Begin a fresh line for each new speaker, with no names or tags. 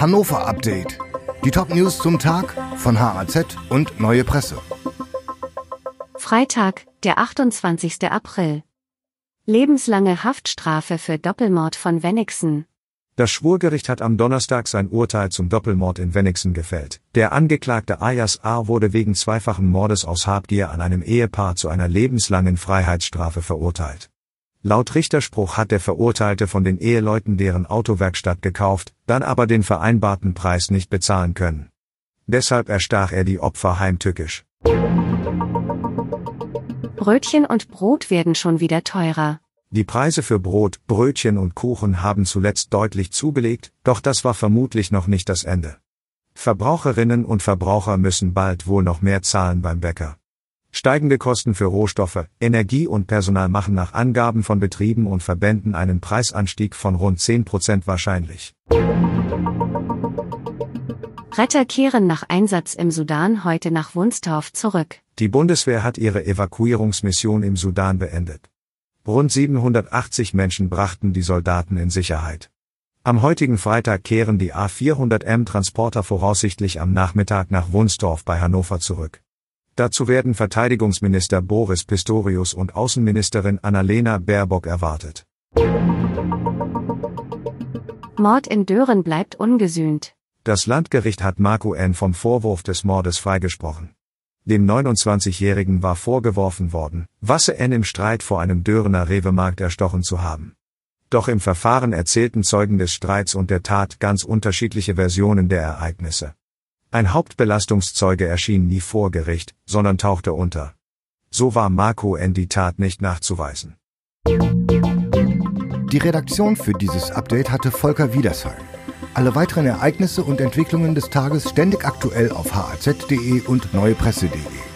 Hannover Update. Die Top-News zum Tag von HAZ und Neue Presse.
Freitag, der 28. April. Lebenslange Haftstrafe für Doppelmord von Wenigsen.
Das Schwurgericht hat am Donnerstag sein Urteil zum Doppelmord in Wenigsen gefällt. Der Angeklagte Ayas A. wurde wegen zweifachen Mordes aus Habgier an einem Ehepaar zu einer lebenslangen Freiheitsstrafe verurteilt. Laut Richterspruch hat der Verurteilte von den Eheleuten deren Autowerkstatt gekauft, dann aber den vereinbarten Preis nicht bezahlen können. Deshalb erstach er die Opfer heimtückisch.
Brötchen und Brot werden schon wieder teurer.
Die Preise für Brot, Brötchen und Kuchen haben zuletzt deutlich zugelegt, doch das war vermutlich noch nicht das Ende. Verbraucherinnen und Verbraucher müssen bald wohl noch mehr zahlen beim Bäcker. Steigende Kosten für Rohstoffe, Energie und Personal machen nach Angaben von Betrieben und Verbänden einen Preisanstieg von rund 10 Prozent wahrscheinlich.
Retter kehren nach Einsatz im Sudan heute nach Wunstorf zurück.
Die Bundeswehr hat ihre Evakuierungsmission im Sudan beendet. Rund 780 Menschen brachten die Soldaten in Sicherheit. Am heutigen Freitag kehren die A400M Transporter voraussichtlich am Nachmittag nach Wunsdorf bei Hannover zurück. Dazu werden Verteidigungsminister Boris Pistorius und Außenministerin Annalena Baerbock erwartet.
Mord in Dören bleibt ungesühnt.
Das Landgericht hat Marco N. vom Vorwurf des Mordes freigesprochen. Dem 29-Jährigen war vorgeworfen worden, Wasse N im Streit vor einem Dörener Rewe-Markt erstochen zu haben. Doch im Verfahren erzählten Zeugen des Streits und der Tat ganz unterschiedliche Versionen der Ereignisse. Ein Hauptbelastungszeuge erschien nie vor Gericht, sondern tauchte unter. So war Marco N. die Tat nicht nachzuweisen.
Die Redaktion für dieses Update hatte Volker Wiedersheim. Alle weiteren Ereignisse und Entwicklungen des Tages ständig aktuell auf haz.de und neuepresse.de.